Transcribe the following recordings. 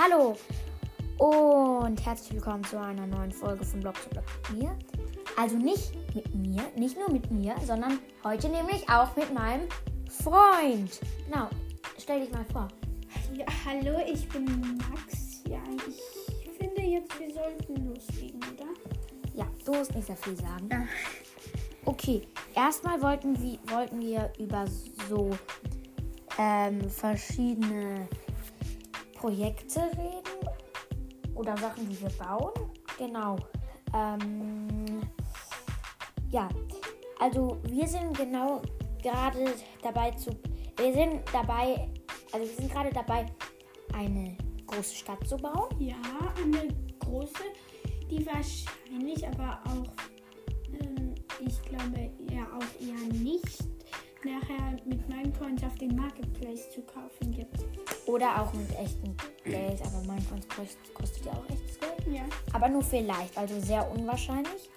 Hallo und herzlich willkommen zu einer neuen Folge von Blog zu Blog mit mir. Also nicht mit mir, nicht nur mit mir, sondern heute nämlich auch mit meinem Freund. Genau, stell dich mal vor. Ja, hallo, ich bin Max. Ja, ich finde jetzt, wir sollten loslegen, oder? Ja, du musst nicht sehr viel sagen. Ja. Okay, erstmal wollten wir, wollten wir über so ähm, verschiedene Projekte reden oder Sachen, die wir bauen. Genau. Ähm, ja, also wir sind genau gerade dabei zu. Wir sind dabei, also wir sind gerade dabei, eine große Stadt zu bauen. Ja, eine große, die wahrscheinlich aber auch, ähm, ich glaube, ja auch eher nicht nachher mit meinen Coins auf dem Marketplace zu kaufen gibt. Oder auch mit echtem Geld, aber Minecraft kostet, kostet ja auch echtes Geld. Ja. Aber nur vielleicht, also sehr unwahrscheinlich.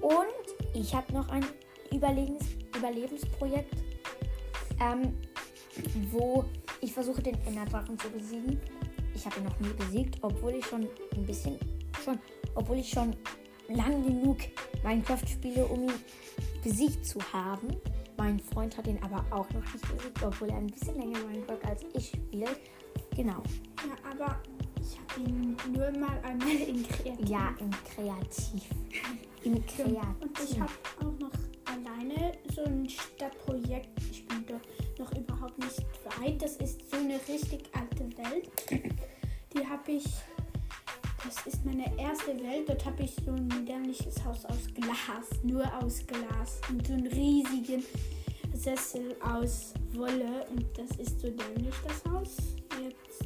Und ich habe noch ein Überlebens Überlebensprojekt, ähm, wo ich versuche, den Enderdrachen zu besiegen. Ich habe ihn noch nie besiegt, obwohl ich schon ein bisschen, schon, obwohl ich schon lang genug Minecraft spiele, um ihn besiegt zu haben. Mein Freund hat ihn aber auch noch nicht besiegt, obwohl er ein bisschen länger Minecraft als ich spielt. Genau. Ja, aber ich habe ihn nur mal einmal in Kreativ. Ja, im Kreativ. Im Kreativ. Und ich habe auch noch alleine so ein Stadtprojekt. Ich bin dort noch überhaupt nicht weit. Das ist so eine richtig alte Welt. Die habe ich. Das ist meine erste Welt. Dort habe ich so ein modernes Haus aus Glas. Nur aus Glas. Und so einen riesigen Sessel aus Wolle. Und das ist so dämlich, das Haus. Jetzt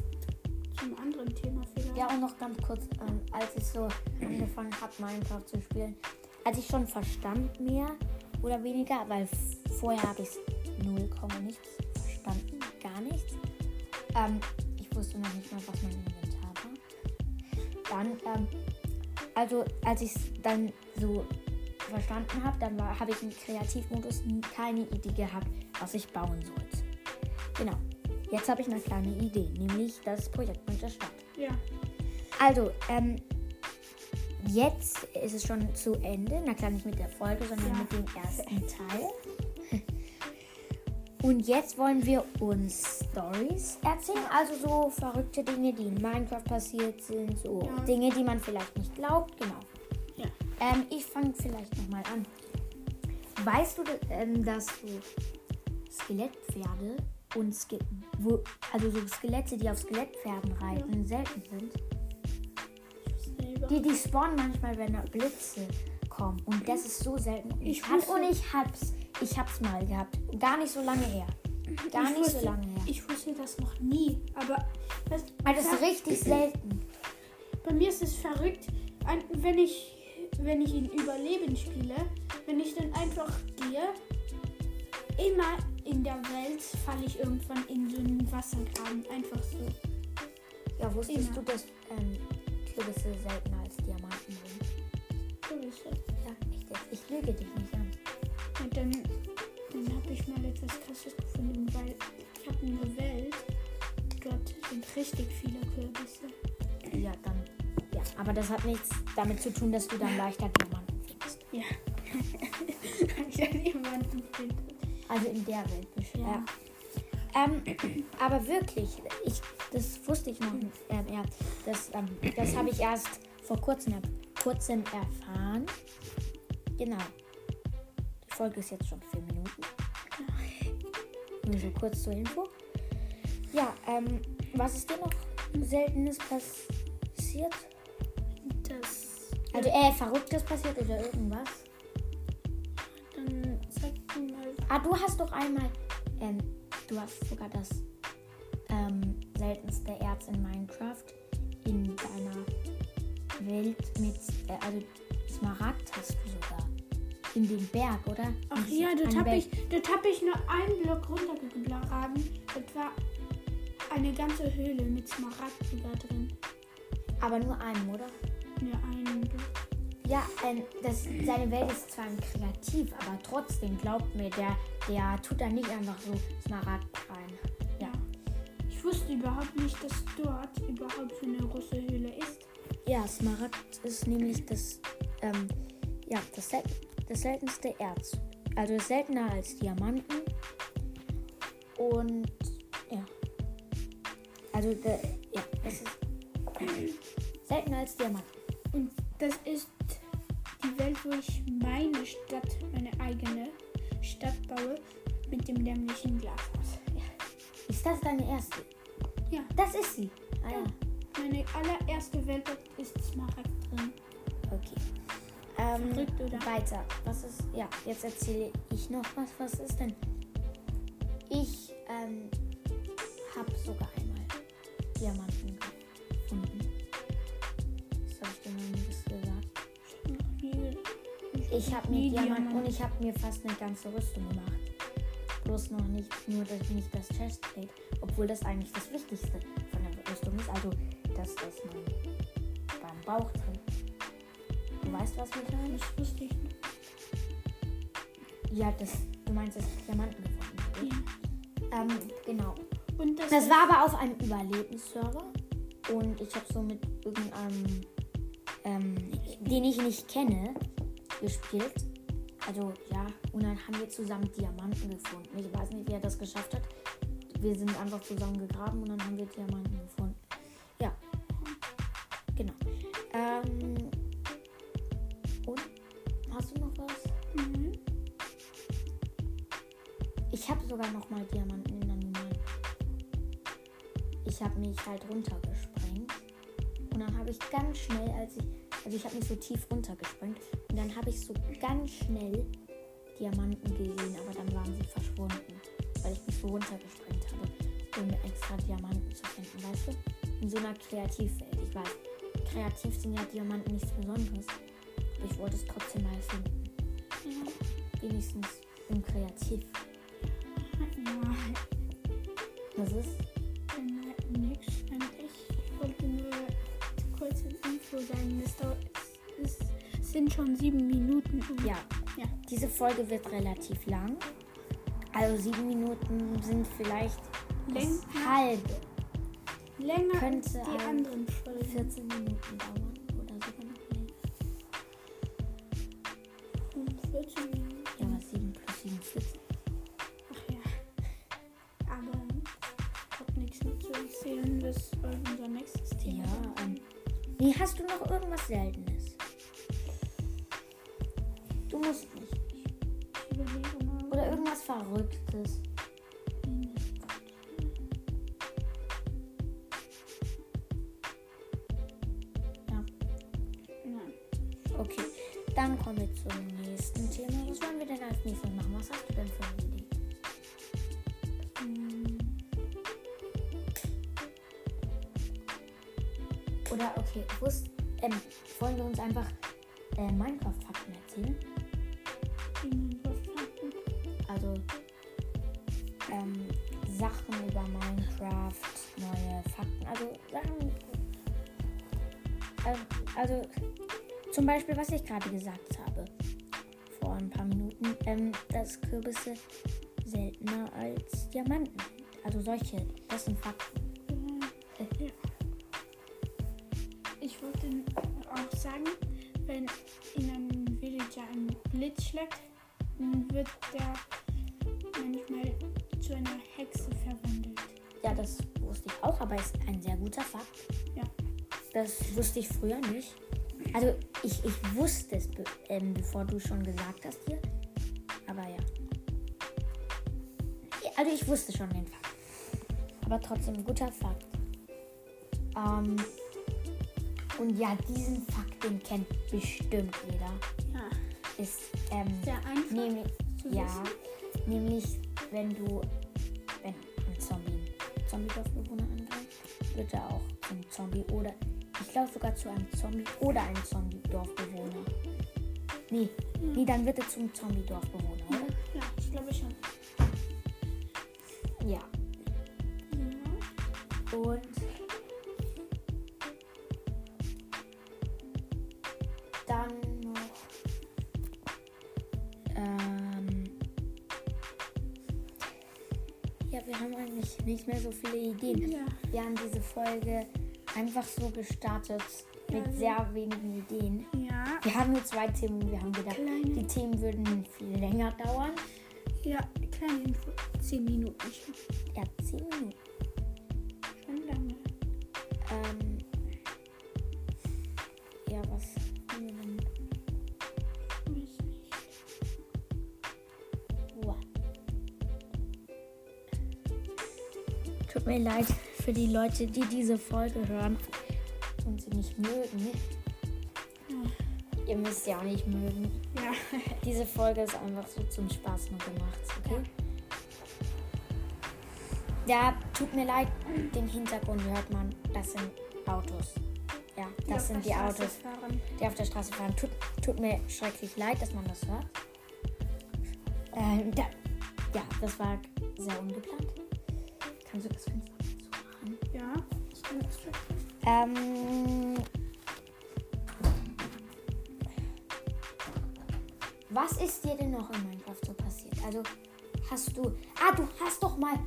zum anderen Thema vielleicht. Ja, und noch ganz kurz, ähm, als ich so angefangen habe, Minecraft zu spielen, als ich schon verstand mehr oder weniger, weil vorher habe ich null Komma nichts verstanden, gar nichts. Ähm, ich wusste noch nicht mal, was war. Dann, ähm, also als ich es dann so verstanden habe, dann habe ich im Kreativmodus keine Idee gehabt, was ich bauen sollte. Genau. Jetzt habe ich eine kleine Idee, nämlich das Projekt mit der Stadt. Ja. Also, ähm, jetzt ist es schon zu Ende. Na klar, nicht mit der Folge, sondern Ja. mit dem ersten Teil. Und jetzt wollen wir uns Stories erzählen. Also so verrückte Dinge, die in Minecraft passiert sind. So Ja. Dinge, die man vielleicht nicht glaubt. Genau. Ja. Ähm, ich fange vielleicht nochmal an. Weißt du, ähm, dass so Skelettpferde und Ske wo, also so Skelette, die auf Skelettpferden reiten, selten sind? Die, die spawnen manchmal, wenn da Blitze kommen. Und das ist so selten. Und Ich ich, und ich hab's. Ich hab's mal gehabt. Gar nicht so lange her. Gar Ich nicht so wusste- lange her. Ich wusste das noch nie, aber das, Also das ist richtig selten. bei mir ist es verrückt, wenn ich, wenn ich in Überleben spiele, wenn ich dann einfach gehe, immer in der Welt falle ich irgendwann in so einen Wassergraben. Einfach so. Ja, wusstest Immer. du, dass ähm, Kürbisse seltener als Diamanten sind? So es. Ja, echt jetzt. Ich lüge dich nicht an. Dann, dann habe ich mal etwas Krasses gefunden, weil ich habe eine Welt, dort sind richtig viele Kürbisse. Ja, dann. Ja, aber das hat nichts damit zu tun, dass du dann leichter Diamanten findest. Ja. ich habe jemanden finde. Also in der Welt bestimmt. Ja. Ja. Ähm, aber wirklich, ich, das wusste ich noch nicht. Ähm, ja, das ähm, das habe ich erst vor kurzem, kurzem erfahren. Genau. Die Folge ist jetzt schon vier Minuten. Nur so kurz zur Info. Ja, ähm, was ist dir noch Seltenes passiert? Das. Also, äh, Verrücktes passiert oder irgendwas? Dann sag mir mal. Ah, du hast doch einmal, ähm, du hast sogar das ähm, seltenste Erz in Minecraft in deiner Welt mit, äh, also Smaragd hast du sogar. In dem Berg, oder? Ach ja, dort habe ich, dort hab ich nur einen Block runtergegraben. Das war eine ganze Höhle mit Smaragd sogar drin. Aber nur einen, oder? Nur einen Block. Ja, ähm, das, seine Welt ist zwar ein Kreativ, aber trotzdem, glaubt mir, der, der tut da nicht einfach so Smaragd rein. Ja. Ich wusste überhaupt nicht, dass dort überhaupt so eine große Höhle ist. Ja, Smaragd ist nämlich das, ähm, ja, das, das seltenste Erz. Also ist seltener als Diamanten. Und ja. Also der, ja, es ist seltener als Diamanten. Und das ist die Welt, wo ich meine Stadt, meine eigene Stadt baue, mit dem dämlichen Glashaus. Ja. Ist das deine erste? Ja. Das ist sie. Ah, ja. Meine allererste Welt ist Smaragd drin. Okay. Ähm, Verrückt, oder? Weiter. Was ist. Ja, jetzt erzähle ich noch was. Was ist denn? Ich ähm, habe sogar einmal Diamanten gefunden. Das habe ich dir noch nie gesagt. Ich habe mir Diamanten und ich habe mir fast eine ganze Rüstung gemacht. Bloß noch nicht nur das, nicht das Chestplate, obwohl das eigentlich das Wichtigste von der Rüstung ist. Also das, was man beim Bauch trägt. Du weißt, was ich meine? Das wusste ich nicht. Ja, das, du meinst, dass ich Diamanten gefunden habe. Ja. Ähm, genau. Und das, Das war aber auf einem Überlebensserver und ich habe so mit irgendeinem, ähm, den ich nicht kenne, gespielt. Also ja, und dann haben wir zusammen Diamanten gefunden. Ich weiß nicht, wie er das geschafft hat. Wir sind einfach zusammen gegraben und dann haben wir Diamanten gefunden. Diamanten in der normalen. Ich habe mich halt runtergesprengt. Und dann habe ich ganz schnell, als ich. Also ich habe mich so tief runtergesprengt. Und dann habe ich so ganz schnell Diamanten gesehen, aber dann waren sie verschwunden. Weil ich mich so runtergesprengt habe, um extra Diamanten zu finden, weißt du? In so einer Kreativwelt. Ich weiß, kreativ sind ja Diamanten nichts Besonderes. Aber ich wollte es trotzdem mal finden. Ja. Wenigstens im Kreativ. Sind schon sieben Minuten. Ja, Ja. diese Folge wird relativ lang. Also sieben Minuten sind vielleicht das Länger. halbe. Länger Könnte als die anderen Folgen. 14 Minuten dauern oder sogar noch mehr. Und 14 Minuten. Ja, aber 7 plus 7 ist 14. Ach ja. Aber ich habe nichts mehr zu erzählen. Was war unser nächstes Thema? Ja, ähm, nee, hast du noch irgendwas Seltenes? Du musst nicht. Ich überlege mal. Oder irgendwas Verrücktes. Ja, Nein. okay. Dann kommen wir zum nächsten Thema. Was wollen wir denn als nächstes machen? Was hast du denn für eine Idee? Hm, Oder okay, wusst, ähm, wollen wir uns einfach äh, Minecraft-Fakten erzählen? Also, zum Beispiel, was ich gerade gesagt habe vor ein paar Minuten, ähm, dass Kürbisse seltener als Diamanten. Also solche, das sind Fakten. Ja. Ich wollte auch sagen, wenn in einem Villager ein Blitz schlägt, dann wird der manchmal zu einer Hexe verwandelt. Ja, das wusste ich auch, aber ist ein sehr guter Fakt. Ja. Das wusste ich früher nicht. Also ich, ich wusste es, be ähm, bevor du schon gesagt hast hier. Aber ja. Also ich wusste schon den Fakt. Aber trotzdem ein guter Fakt. Ähm, und ja, diesen Fakt, den kennt bestimmt jeder. Ja. Ist ähm, Sehr einfach nämlich, ja, wissen. nämlich wenn du, wenn ein Zombie Zombie-Dorfbewohner angreift, wird er auch zum Zombie oder ich glaube sogar zu einem Zombie oder einem Zombie-Dorfbewohner. Nee, nee, dann wird er zum Zombie-Dorfbewohner, oder? Ja, ich glaube schon. Ja. Ja. Und dann noch ähm, ja, wir haben eigentlich nicht mehr so viele Ideen. Ja. Wir haben diese Folge einfach so gestartet mit Ja, sehr wenigen Ideen. Ja. Wir haben nur zwei Themen wir haben gedacht, Kleine. die Themen würden viel länger dauern. Ja, kleine Info. Zehn Minuten. Ja, zehn Minuten. Schon lange. Ähm, ja, was haben wir denn? Tut mir leid für die Leute, die diese Folge hören und sie nicht mögen. Ihr müsst sie auch nicht mögen. Ja. Diese Folge ist einfach so zum Spaß nur gemacht, okay? Ja, tut mir leid, den Hintergrund hört man. Das sind Autos. Ja, Die das sind die Straße Autos, Fahren. die auf der Straße fahren. Tut, tut mir schrecklich leid, dass man das hört. Ähm, da, ja, das war sehr ungeplant. Kannst du das Fenster? Ja. Ich. Ähm, was ist dir denn noch in Minecraft so passiert? Also hast du. Ah, du hast doch mal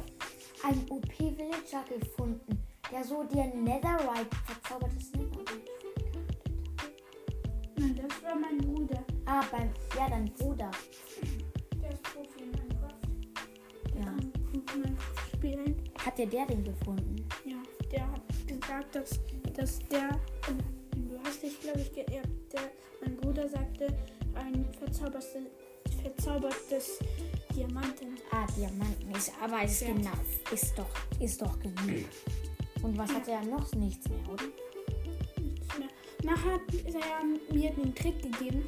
einen OP-Villager gefunden, der so dir Netherite, verzaubertes Netherite. Nein, das war mein Bruder. Ah, beim. Ja, dein Bruder. Der ist Profi in Minecraft. Ja. Minecraft spielen. Hat dir der den gefunden? Dass, dass der, du hast dich, glaube ich, geerbt. Der, mein Bruder sagte, ein verzaubertes, verzaubertes Diamanten. Ah, Diamanten ist, aber ist Ja. genau, ist doch, ist doch genug. Und was hat er noch? Nichts mehr, oder? Nichts mehr. Nachher hat er mir den Trick gegeben,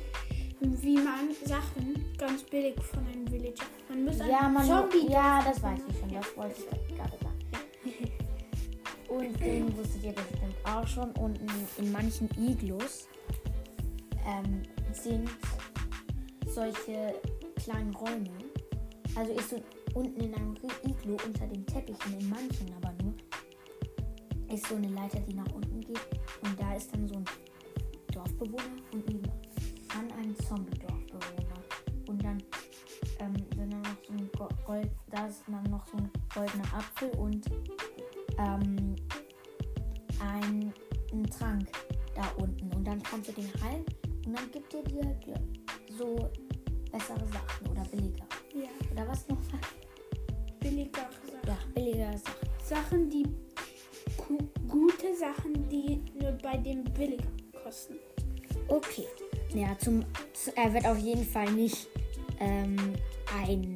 wie man Sachen ganz billig von einem Villager. Man muss Ja, einen man, Zombie. ja, das weiß ich schon. Das wollte ich gerade. Und den wusstet ihr bestimmt auch schon. Und in, in manchen Iglus ähm, sind solche kleinen Räume. Also ist so unten in einem Iglu unter den Teppichen, in manchen aber nur, ist so eine Leiter, die nach unten geht. Und da ist dann so ein Dorfbewohner und nebenan ein Zombie-Dorfbewohner. Und dann ähm, sind dann noch so ein Go- Gold, da ist dann noch so ein goldener Apfel und ähm, ein, ein Trank da unten. Und dann kannst du den heilen und dann gibt er dir so bessere Sachen oder billiger. Ja, Oder was noch? billiger Sachen. Ja, billigere Sachen. Sachen, die gu- gute Sachen, die nur bei dem billiger kosten. Okay. Ja, zum, zu- er wird auf jeden Fall nicht ähm, ein,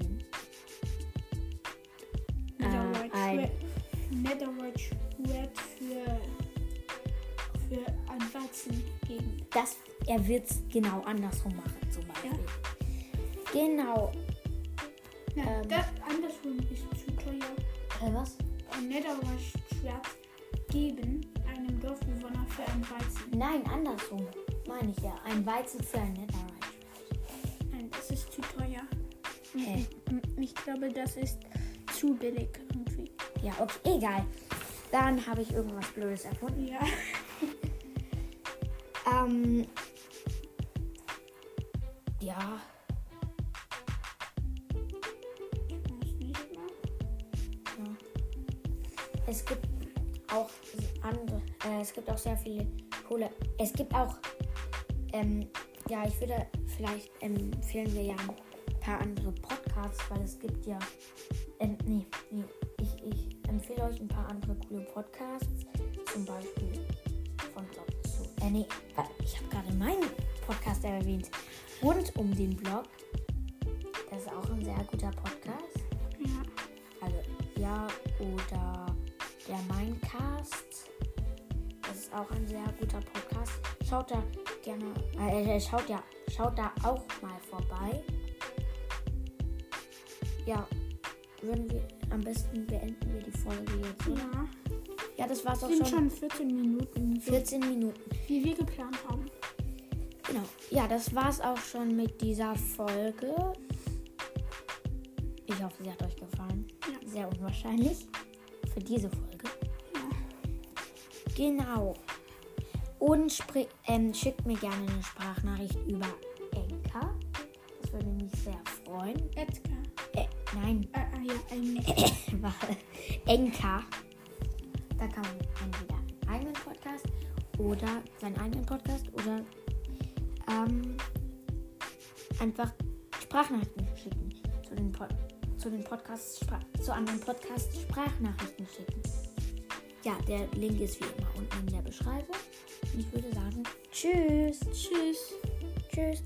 Netherite Äh, Schwert für, für ein Weizen geben. das, er wird es genau andersrum machen, zum Beispiel. Genau. Nein, Ähm. das andersrum ist zu teuer. Äh, was? Ein Netherite Schwert geben einem Dorfbewohner für ein Weizen. Nein, andersrum. Meine ich ja. Ein Weizen für ein Netherite. Nein, das ist zu teuer. Hä? Ich, ich glaube, das ist zu billig irgendwie. Ja, okay, egal. Dann habe ich irgendwas Blödes erfunden. Ja. Ähm. Ja. Es gibt auch andere. Äh, es gibt auch sehr viele coole. Es gibt auch. Ähm, ja, ich würde vielleicht empfehlen wir ja ein paar andere Podcasts, weil es gibt ja. Ähm, nee, nee. Ich, ich empfehle euch ein paar andere coole Podcasts. Zum Beispiel von zu. Äh, nee, wa- ich habe gerade meinen Podcast erwähnt. Rund um den Blog. Das ist auch ein sehr guter Podcast. Ja. Also ja, oder der Mindcast. Das ist auch ein sehr guter Podcast. Schaut da gerne, äh, schaut ja, schaut da auch mal vorbei. Ja, würden wir am besten beenden wir die Folge jetzt, oder? Ja. Ja, das war's auch Sind schon. schon 14 Minuten, so 14 Minuten. wie wir geplant haben. Genau. Ja, das war's auch schon mit dieser Folge. Ich hoffe, sie hat euch gefallen. Ja. Sehr unwahrscheinlich für diese Folge. Ja. Genau. Und ähm, schickt mir gerne eine Sprachnachricht über Enka. Das würde mich sehr freuen. Edgar. Äh, Nein, Äh, äh, ja. Enka. Da kann man entweder einen eigenen Podcast oder seinen eigenen Podcast oder ähm, einfach Sprachnachrichten schicken. Zu den, Pod zu den Podcasts, zu anderen Podcasts Sprachnachrichten schicken. Ja, der Link ist wie immer unten in der Beschreibung. Und ich würde sagen, tschüss. tschüss. Tschüss.